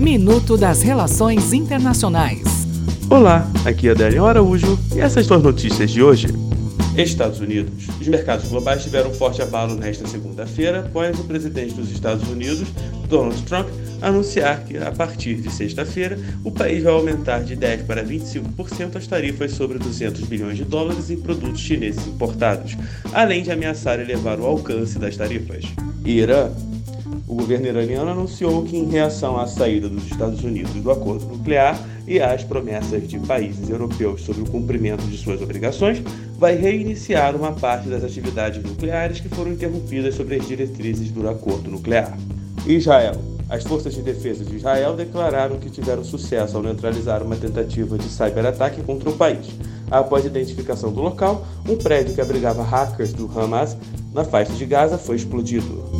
Minuto das Relações Internacionais. Olá, aqui é Adélio Araújo e essas são as notícias de hoje. Estados Unidos. Os mercados globais tiveram um forte abalo nesta segunda-feira após o presidente dos Estados Unidos, Donald Trump, anunciar que, a partir de sexta-feira, o país vai aumentar de 10% para 25% as tarifas sobre 200 bilhões de dólares em produtos chineses importados, além de ameaçar elevar o alcance das tarifas. Irã. O governo iraniano anunciou que, em reação à saída dos Estados Unidos do acordo nuclear e às promessas de países europeus sobre o cumprimento de suas obrigações, vai reiniciar uma parte das atividades nucleares que foram interrompidas sobre as diretrizes do acordo nuclear. Israel. As forças de defesa de Israel declararam que tiveram sucesso ao neutralizar uma tentativa de cyberataque contra o país. Após a identificação do local, um prédio que abrigava hackers do Hamas na faixa de Gaza foi explodido.